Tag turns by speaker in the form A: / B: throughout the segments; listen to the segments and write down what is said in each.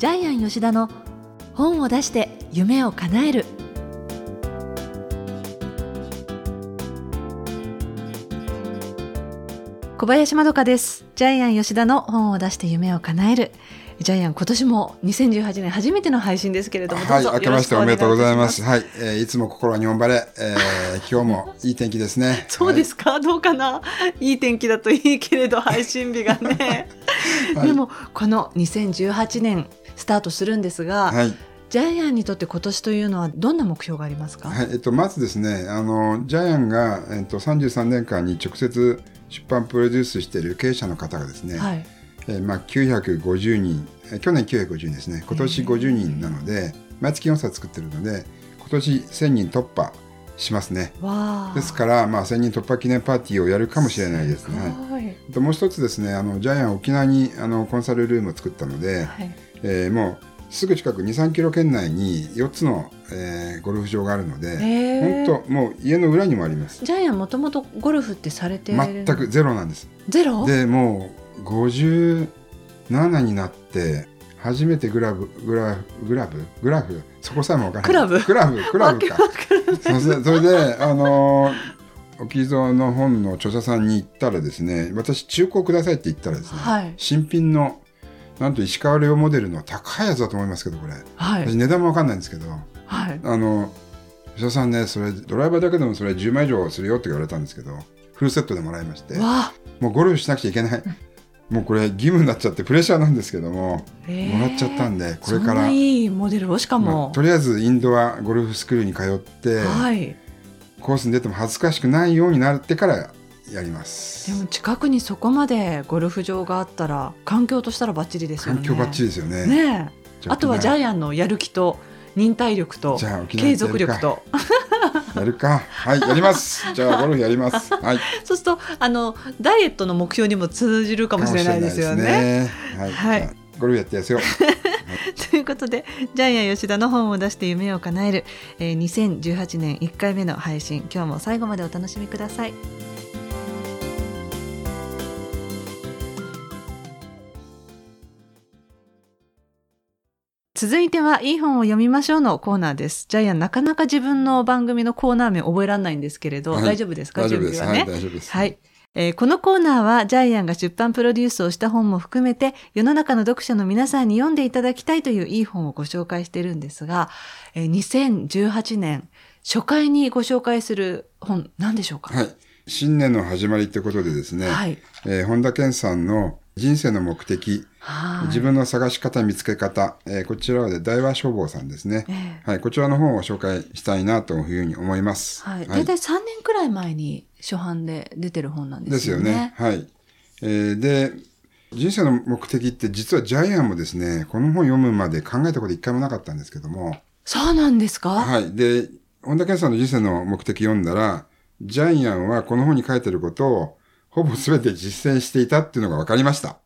A: ジャイアン吉田の本を出して夢を叶える小林まどかですジャイアン吉田の本を出して夢を叶えるジャイアン今年も2018年初めての配信ですけれども
B: はい、明けましておめでとうございます。はい、えー、いつも心は日本晴れ、えー、今日もいい天気ですね。
A: そうですか、はい、どうかな？いい天気だといいけれど配信日がね。はい、でもこの2018年スタートするんですが、はい、ジャイアンにとって今年というのはどんな目標がありますか？
B: はい、えっとまずですね、あのジャイアンがえっと33年間に直接出版プロデュースしている経営者の方がですね。はいえーまあ、950人去年950人ですね今年50人なので毎月4冊作ってるので今年1000人突破しますね。ですから、まあ、1000人突破記念パーティーをやるかもしれないですね。ともう一つですねあのジャイアン沖縄にあのコンサルルームを作ったので、はい、えー、もうすぐ近く23キロ圏内に4つの、えー、ゴルフ場があるので本当もう家の裏にもあります。
A: ジャイアンもともとゴルフってされて
B: 全くゼロなんです。
A: ゼロ？
B: でもう57になって初めてグラブグラグラブ？グラフ？そこさえも分からない。クラブ？
A: ク
B: ラブクラブか。それであのー、沖蔵の本の著者さんに言ったらですね私中古くださいって言ったらですね、はい、新品のなんと石川遼モデルの高いやつだと思いますけどこれ、はい、私値段も分かんないんですけど、はい、あの著者さんねそれドライバーだけでもそれ10万以上するよって言われたんですけどフルセットでもらいましてもうゴルフしなくちゃいけないもうこれ義務になっちゃってプレッシャーなんですけども、もらっちゃったんでこれから。
A: いいモデルをしかも、
B: まあ、とりあえずインドアゴルフスクールに通って、はい、コースに出ても恥ずかしくないようになってからやります。
A: でも近くにそこまでゴルフ場があったら環境としたらバッチリですよね。
B: 環境バッチリですよね。
A: ねあとはジャイアンのやる気と忍耐力と継続力と
B: やるか。はい、やります。じゃあ、ゴルフやります。はい。
A: そうすると、あの、ダイエットの目標にも通じるかもしれないですよね。ね
B: はい。はい、ゴルフやってやすよ。
A: ということでジャイアン吉田の本を出して夢を叶える、えー、2018年1回目の配信今日も最後までお楽しみください。続いては、いい本を読みましょうのコーナーです。ジャイアン、なかなか自分の番組のコーナー名覚えられないんですけれど、はい、大丈夫ですか？
B: 準備は
A: ね。
B: 大丈夫です。
A: はい。えー、このコーナーはジャイアンが出版プロデュースをした本も含めて世の中の読者の皆さんに読んでいただきたいといういい本をご紹介しているんですが、えー、2018年初回にご紹介する本何でしょうか？
B: はい。新年の始まりってことでですね、はい、えー、本田健さんの人生の目的、はい、自分の探し方、見つけ方、えー、こちらはで大和消防さんですね、えー、はい。こちらの本を紹介したいなというふうに思います。
A: はい。大体3年くらい前に初版で出てる本なんですよね。ですよね。
B: はい。えー、で、人生の目的って実はジャイアンもですね、この本読むまで考えたこと一回もなかったんですけども。
A: そうなんですか？
B: はい。で、本田健さんの人生の目的読んだら、ジャイアンはこの本に書いてることをほぼ全て実践していたっていうのが分かりました。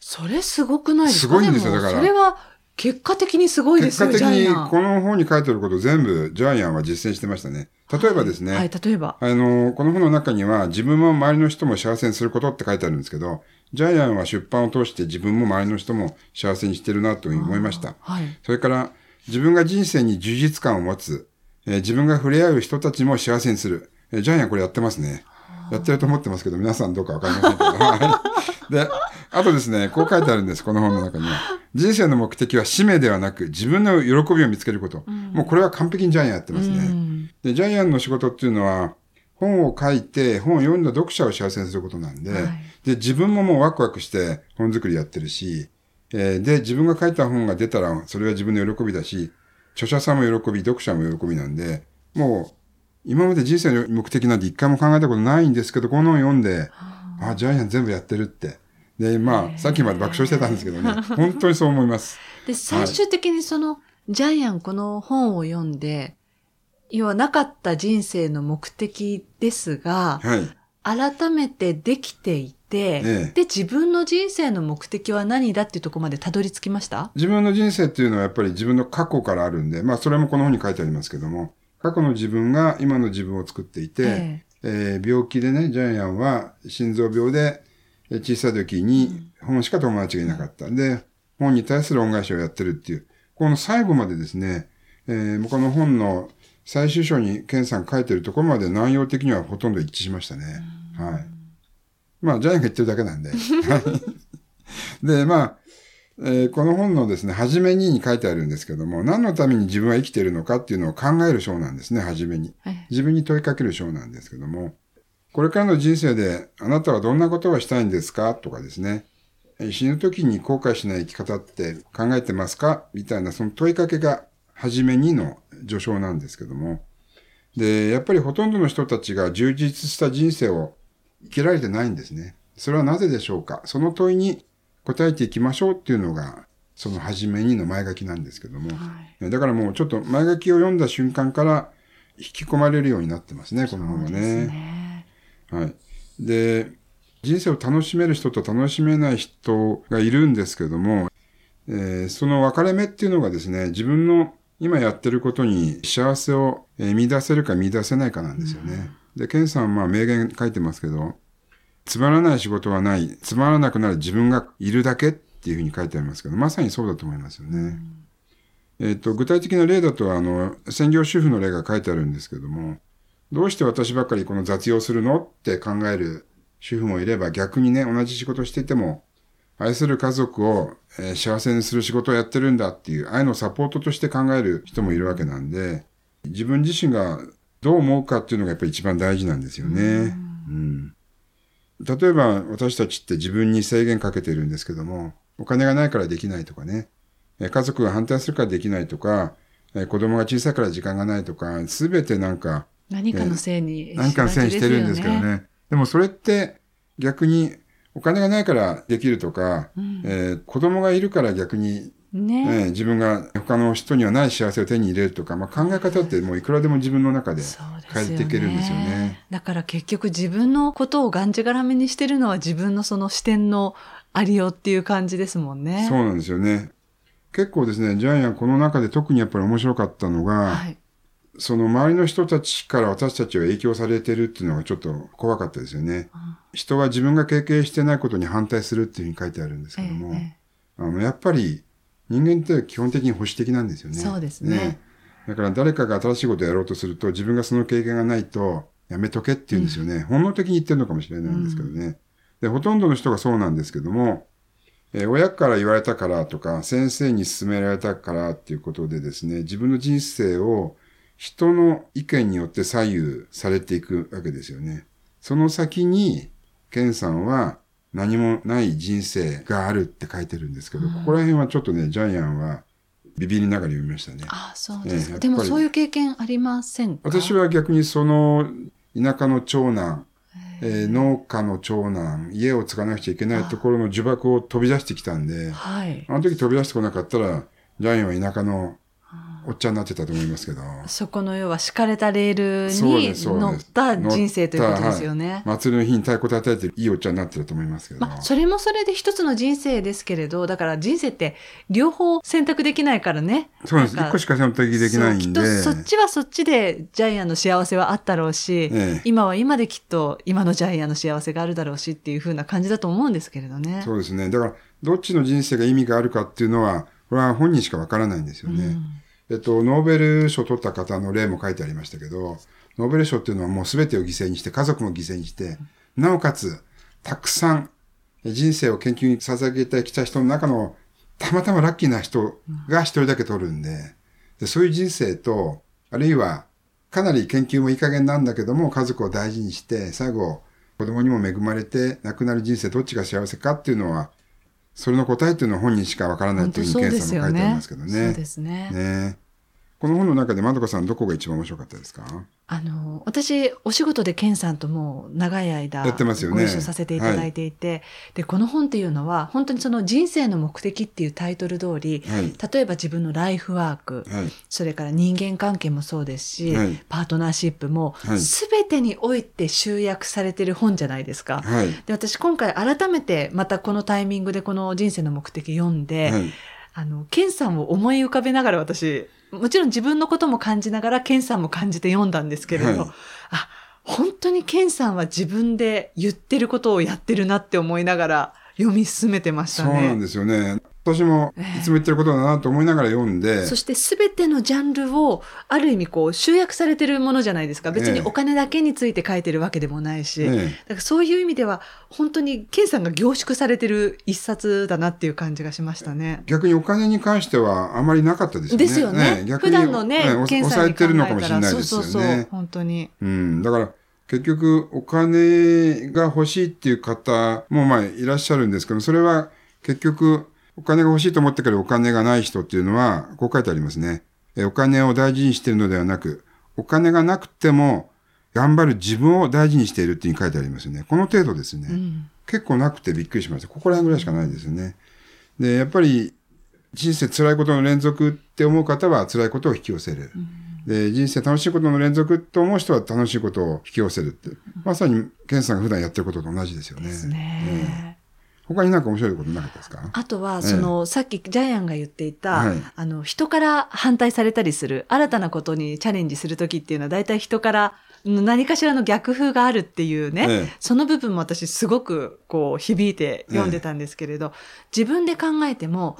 A: それすごくないです
B: か？すごいんですよ、だから。
A: それは結果的にすごいですよ
B: 結果的にこの本に書いてること全部ジャイアンは実践してましたね。例えばですね。
A: はい、はい、例えば。
B: あの、この本の中には自分も周りの人も幸せにすることって書いてあるんですけど、ジャイアンは出版を通して自分も周りの人も幸せにしてるなと思いました。はい。それから自分が人生に充実感を持つ、えー、自分が触れ合う人たちも幸せにする。えー、ジャイアンこれやってますね。やってると思ってますけど、皆さんどうかわかりませんけど。で、あとですね、こう書いてあるんです、この本の中には。人生の目的は使命ではなく、自分の喜びを見つけること。うん、もうこれは完璧にジャイアンやってますね、うん、で、ジャイアンの仕事っていうのは、本を書いて、本を読んだ読者を幸せにすることなんで、はい、で、自分ももうワクワクして本作りやってるし、えー、で、自分が書いた本が出たら、それは自分の喜びだし、著者さんも喜び、読者も喜びなんで、もう今まで人生の目的なんて一回も考えたことないんですけど、この本読んで、あ、ジャイアン全部やってるって。で、まあ、さっきまで爆笑してたんですけどね、本当にそう思います。
A: で、最終的にその、はい、ジャイアンこの本を読んで、要はなかった人生の目的ですが、はい、改めてできていて、ええ、で、自分の人生の目的は何だっていうところまでたどり着きました？
B: 自分の人生っていうのはやっぱり自分の過去からあるんで、まあそれもこの本に書いてありますけども、過去の自分が今の自分を作っていて、ええー、病気でね、ジャイアンは心臓病で小さい時に本しか友達がいなかった。で、本に対する恩返しをやってるっていう、この最後までですね、えー、この本の最終章にケンさん書いてるところまで内容的にはほとんど一致しましたね。はい。まあ、ジャイアンが言ってるだけなんで。で、まあ、えー、この本のですね、はじめにに書いてあるんですけども、何のために自分は生きているのかっていうのを考える章なんですね、はじめに。自分に問いかける章なんですけども、これからの人生であなたはどんなことがしたいんですかとかですね、死ぬ時に後悔しない生き方って考えてますか？みたいなその問いかけがはじめにの序章なんですけども。で、やっぱりほとんどの人たちが充実した人生を生きられてないんですね。それはなぜでしょうか？その問いに答えていきましょうっていうのが、その初めにの前書きなんですけども。はい、だからもうちょっと前書きを読んだ瞬間から引き込まれるようになってますね、この本はね。ねはい。で、人生を楽しめる人と楽しめない人がいるんですけども、えー、その分かれ目っていうのがですね、自分の今やってることに幸せを見出せるか見出せないかなんですよね。うん、で、ケンさんはまあ名言書いてますけど、つまらない仕事はない、つまらなくなる自分がいるだけっていうふうに書いてありますけど、まさにそうだと思いますよね。うん、えっ、と、具体的な例だと、あの、専業主婦の例が書いてあるんですけども、どうして私ばっかりこの雑用するのって考える主婦もいれば、逆にね、同じ仕事していても、愛する家族を、えー、幸せにする仕事をやってるんだっていう愛のサポートとして考える人もいるわけなんで、自分自身がどう思うかっていうのがやっぱり一番大事なんですよね。うん、例えば私たちって自分に制限かけてるんですけども、お金がないからできないとかね、家族が反対するからできないとか、子供が小さいから時間がないとか、すべてなんか、
A: 何かのせいに、
B: 何かのせいにしてるんですけどね。でもそれって逆にお金がないからできるとか、うん、えー、子供がいるから逆に、ねえー、自分が他の人にはない幸せを手に入れるとか、まあ、考え方ってもういくらでも自分の中で変えていけるんですよね。よね
A: だから結局自分のことをがんじがらめにしてるのは自分のその視点のありようっていう感じですもんね。
B: そうなんですよね。結構ですね、ジャイアンこの中で特にやっぱり面白かったのが、はい、その周りの人たちから私たちは影響されてるっていうのがちょっと怖かったですよね。うん、人は自分が経験してないことに反対するっていうふうに書いてあるんですけども、ええ、あのやっぱり人間って基本的に保守的なんですよね。
A: そうですね。ね
B: だから誰かが新しいことをやろうとすると自分がその経験がないとやめとけって言うんですよね。うん、本能的に言ってるのかもしれないんですけどね。うん、で、ほとんどの人がそうなんですけども、えー、親から言われたからとか、先生に勧められたからっていうことでですね、自分の人生を人の意見によって左右されていくわけですよね。その先に、ケンさんは何もない人生があるって書いてるんですけど、うん、ここら辺はちょっとね、ジャイアンはビビりながら読みましたね。
A: ああそうですか、でもそういう経験ありませんか？
B: 私は逆にその田舎の長男、えー、農家の長男、家を継がなくちゃいけないところの呪縛を飛び出してきたんで、はい、あの時飛び出してこなかったら、ジャイアンは田舎のおっちゃんになってたと思いますけど。
A: そこの要は敷かれたレールに乗った人生ということですよね。はい、
B: 祭りの日に太鼓叩いていいおっちゃんになってると思いますけど。ま
A: あ、それもそれで一つの人生ですけれど、だから人生って両方選択できないからね。
B: そうです。一個しか選択できないんで。きっと
A: そっちはそっちでジャイアンの幸せはあったろうし、ええ、今は今できっと今のジャイアンの幸せがあるだろうしっていうふうな感じだと思うんですけれどね。
B: そうですね。だから、どっちの人生が意味があるかっていうのは、これは本人しかわからないんですよね。うんえっと、ノーベル賞を取った方の例も書いてありましたけど、ノーベル賞っていうのはもう全てを犠牲にして、家族も犠牲にして、なおかつ、たくさん人生を研究に捧げてきた人の中の、たまたまラッキーな人が一人だけ取るんで、でそういう人生と、あるいは、かなり研究もいい加減なんだけども、家族を大事にして、最後、子供にも恵まれて亡くなる人生どっちが幸せかっていうのは、それの答えっていうのは本人しかわからないっていうふうに検査も書いてありますけどね。
A: そうですね。
B: ねこの本の中でまどかさんどこが一番面白かったですか？
A: あの、私、お仕事でケンさんともう長い間、やってますよね。ご一緒させていただいていて、はい、で、この本っていうのは、本当にその人生の目的っていうタイトル通り、はい、例えば自分のライフワーク、はい、それから人間関係もそうですし、パートナーシップも、すべてにおいて集約されてる本じゃないですか。で、私今回改めてまたこのタイミングでこの人生の目的読んで、あの、ケンさんを思い浮かべながら私、もちろん自分のことも感じながら、ケンさんも感じて読んだんですけれど、はい、あ、本当にケンさんは自分で言ってることをやってるなって思いながら読み進めてましたね。
B: そうなんですよね。私もいつも言ってることだなと思いながら読んで。え
A: ー、そして全てのジャンルをある意味こう集約されてるものじゃないですか。別にお金だけについて書いてるわけでもないし。えー、だからそういう意味では本当にケンさんが凝縮されてる一冊だなっていう感じがしましたね。
B: 逆にお金に関してはあまりなかったですよね。
A: ですよね。ね普段のね、
B: ケンさんに考えてるのかもしれないですよね。そうそうそう
A: 本当に。
B: うん。だから結局お金が欲しいっていう方もまあいらっしゃるんですけど、それは結局お金が欲しいと思ってからお金がない人っていうのは、こう書いてありますね。お金を大事にしているのではなく、お金がなくても頑張る自分を大事にしているっていうに書いてありますよね。この程度ですね。うん、結構なくてびっくりしました。ここら辺ぐらいしかないですよね。で、やっぱり人生辛いことの連続って思う方は辛いことを引き寄せる。うん、で、人生楽しいことの連続と思う人は楽しいことを引き寄せるって。まさに、ケンさんが普段やってることと同じですよね。
A: ですね。
B: 他になんか面白いことなかったですか？
A: あとは、その、ええ、さっきジャイアンが言っていた、はい、あの、人から反対されたりする、新たなことにチャレンジするときっていうのは、大体人から何かしらの逆風があるっていうね、え、その部分も私すごくこう響いて読んでたんですけれど、自分で考えても、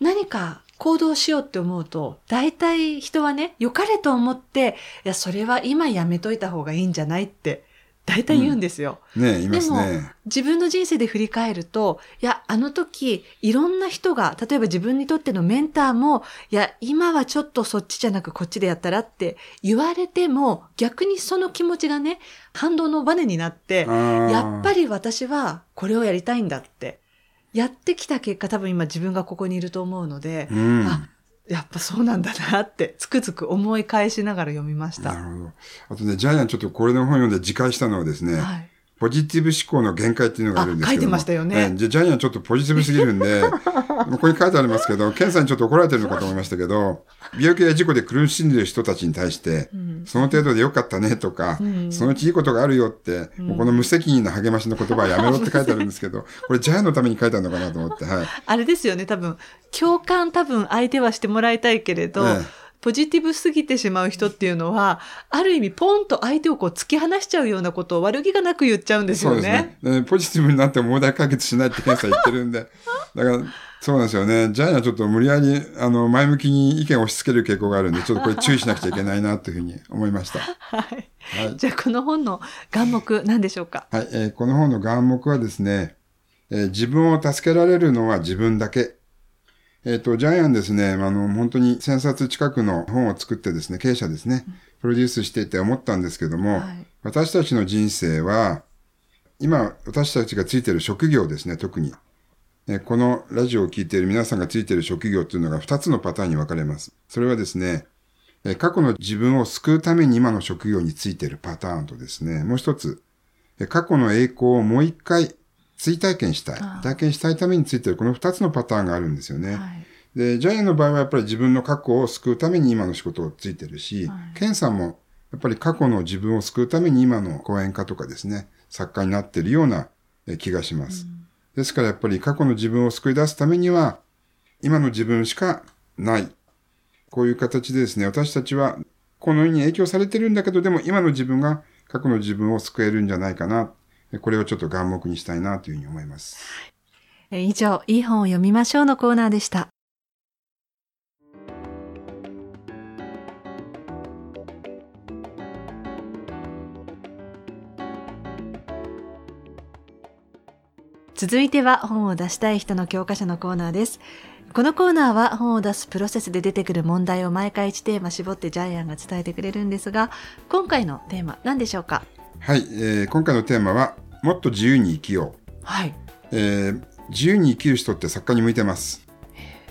A: 何か行動しようって思うと、大体人はね、良かれと思って、いや、それは今やめといた方がいいんじゃないって大体言うんですよ。
B: うん、ねいますね。でも、
A: 自分の人生で振り返ると、いや、あの時、いろんな人が、例えば自分にとってのメンターも、いや、今はちょっとそっちじゃなくこっちでやったらって言われても、逆にその気持ちがね、反動のバネになって、やっぱり私はこれをやりたいんだって。やってきた結果、多分今自分がここにいると思うので、うん、あ、やっぱそうなんだなって、つくづく思い返しながら読みました。
B: なるほど。あとね、ジャイアンちょっとこれの本読んで自戒したのはですね、はい、ポジティブ思考の限界っていうのがあるんですけど。
A: 書いてましたよね。
B: じゃジャイアンちょっとポジティブすぎるんで、ここに書いてありますけど、ケンさんにちょっと怒られてるのかと思いましたけど、病気や事故で苦しんでる人たちに対して、うん、その程度でよかったねとか、うん、そのうちいいことがあるよって、うん、もうこの無責任な励ましの言葉はやめろって書いてあるんですけど、これジャイアンのために書いてあるのかなと思って、はい。
A: あれですよね、多分、共感多分相手はしてもらいたいけれど、ええポジティブすぎてしまう人っていうのは、ある意味ポンと相手をこう突き放しちゃうようなことを悪気がなく言っちゃうんですよね。
B: そうですね。ポジティブになっても問題解決しないって検査言ってるんで。だから、そうなんですよね。ジャイアンはちょっと無理やり、あの、前向きに意見を押し付ける傾向があるんで、ちょっとこれ注意しなくちゃいけないなというふうに思いました。
A: はい。はい、じゃあ、この本の眼目、何でしょうか？
B: はい、えー、この本の眼目はですね、えー、自分を助けられるのは自分だけえっ、ー、と、ジャイアンですね、あの、本当に1000冊近くの本を作ってですね、経営者ですね、プロデュースしていて思ったんですけども、はい、私たちの人生は、今、私たちがついている職業ですね、特に。えこのラジオを聴いている皆さんがついている職業というのが2つのパターンに分かれます。それはですね、え過去の自分を救うために今の職業についているパターンとですね、もう一つ、え過去の栄光をもう一回追体験したい。体験したいためについてるこの二つのパターンがあるんですよね。はい、で、ジャイアンの場合はやっぱり自分の過去を救うために今の仕事をついてるし、はい、ケンさんもやっぱり過去の自分を救うために今の講演家とかですね、作家になってるような気がします。うん、ですからやっぱり過去の自分を救い出すためには、今の自分しかない。こういう形でですね、私たちはこの世に影響されてるんだけど、でも今の自分が過去の自分を救えるんじゃないかな。これをちょっと眼目にしたいなというふうに思います。
A: 以上、いい本を読みましょうのコーナーでした。続いては本を出したい人の教科書のコーナーです。このコーナーは本を出すプロセスで出てくる問題を毎回1テーマ絞ってジャイアンが伝えてくれるんですが、今回のテーマ何でしょうか？
B: はい、えー、今回のテーマはもっと自由に生きよ
A: う。はい。
B: えー、自由に生きる人って作家に向いてます。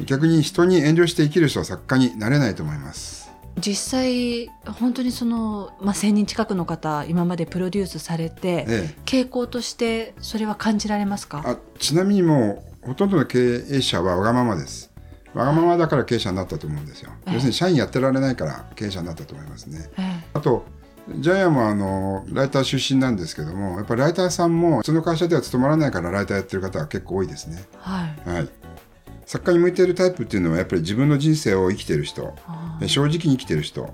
B: 逆に人に遠慮して生きる人は作家になれないと思います。
A: 実際本当にその、まあ、1,000人近くの方今までプロデュースされて、ええ、傾向としてそれは感じられますか？
B: あちなみにもうほとんどの経営者はわがままです。わがままだから経営者になったと思うんですよ。え、要するに社員やってられないから経営者になったと思いますね。あとジャイアンもあのライター出身なんですけどもやっぱりライターさんも普通の会社では務まらないからライターやってる方は結構多いですね。
A: はい、はい、
B: 作家に向いているタイプっていうのはやっぱり自分の人生を生きてる人。正直に生きてる人。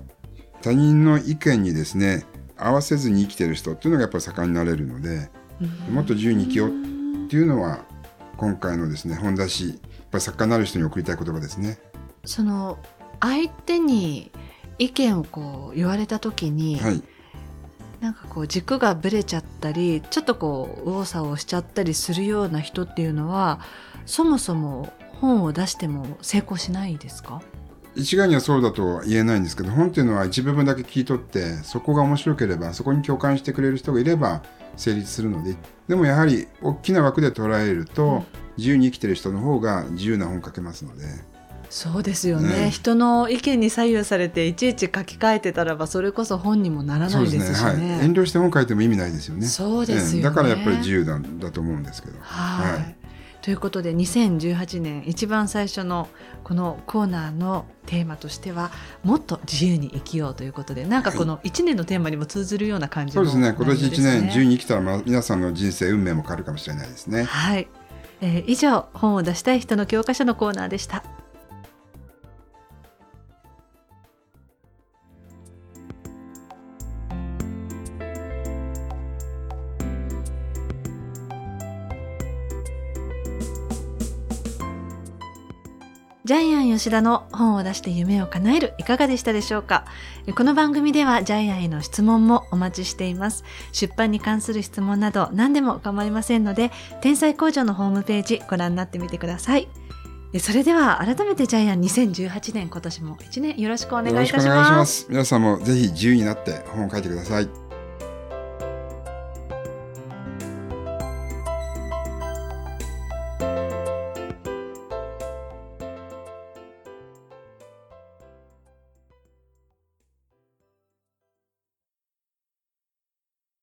B: 他人の意見にですね合わせずに生きてる人。っていうのがやっぱり盛んになれるのでもっと自由に生きようっていうのは今回のですね本出しぱり作家になる人に送りたい言葉ですね。
A: その相手に意見をこう言われた時に、はい、なんかこう軸がぶれちゃったりちょっとこう右往左往しちゃったりするような人っていうのはそもそも本を出しても成功しないですか？
B: 一概にはそうだとは言えないんですけど本っていうのは一部分だけ聞い取ってそこが面白ければそこに共感してくれる人がいれば成立するのででもやはり大きな枠で捉えると、うん、自由に生きてる人の方が自由な本書けますので。
A: そうですよね、ね、人の意見に左右されていちいち書き換えてたらばそれこそ本にもならないですしね、ね。はい、
B: 遠慮して本書いても意味ないですよね。
A: そうですよ、
B: ね、だからやっぱり自由なんだと思うんですけど。
A: はい、ということで2018年一番最初のこのコーナーのテーマとしてはもっと自由に生きようということでなんかこの1年のテーマにも通ずるような感じ、
B: ね、そうですね。今年1年自由に生きたら、まあ、皆さんの人生運命も変わるかもしれないですね。
A: はい、えー、以上本を出したい人の教科書のコーナーでした吉田の本を出して夢を叶えるいかがでしたでしょうか？この番組ではジャイアンへの質問もお待ちしています。出版に関する質問など何でも構いませんので、天才工場のホームページご覧になってみてください。それでは改めてジャイアン2018年今年も1年よろしくお願いいたします。
B: 皆さんもぜひ自由になって本を書いてください。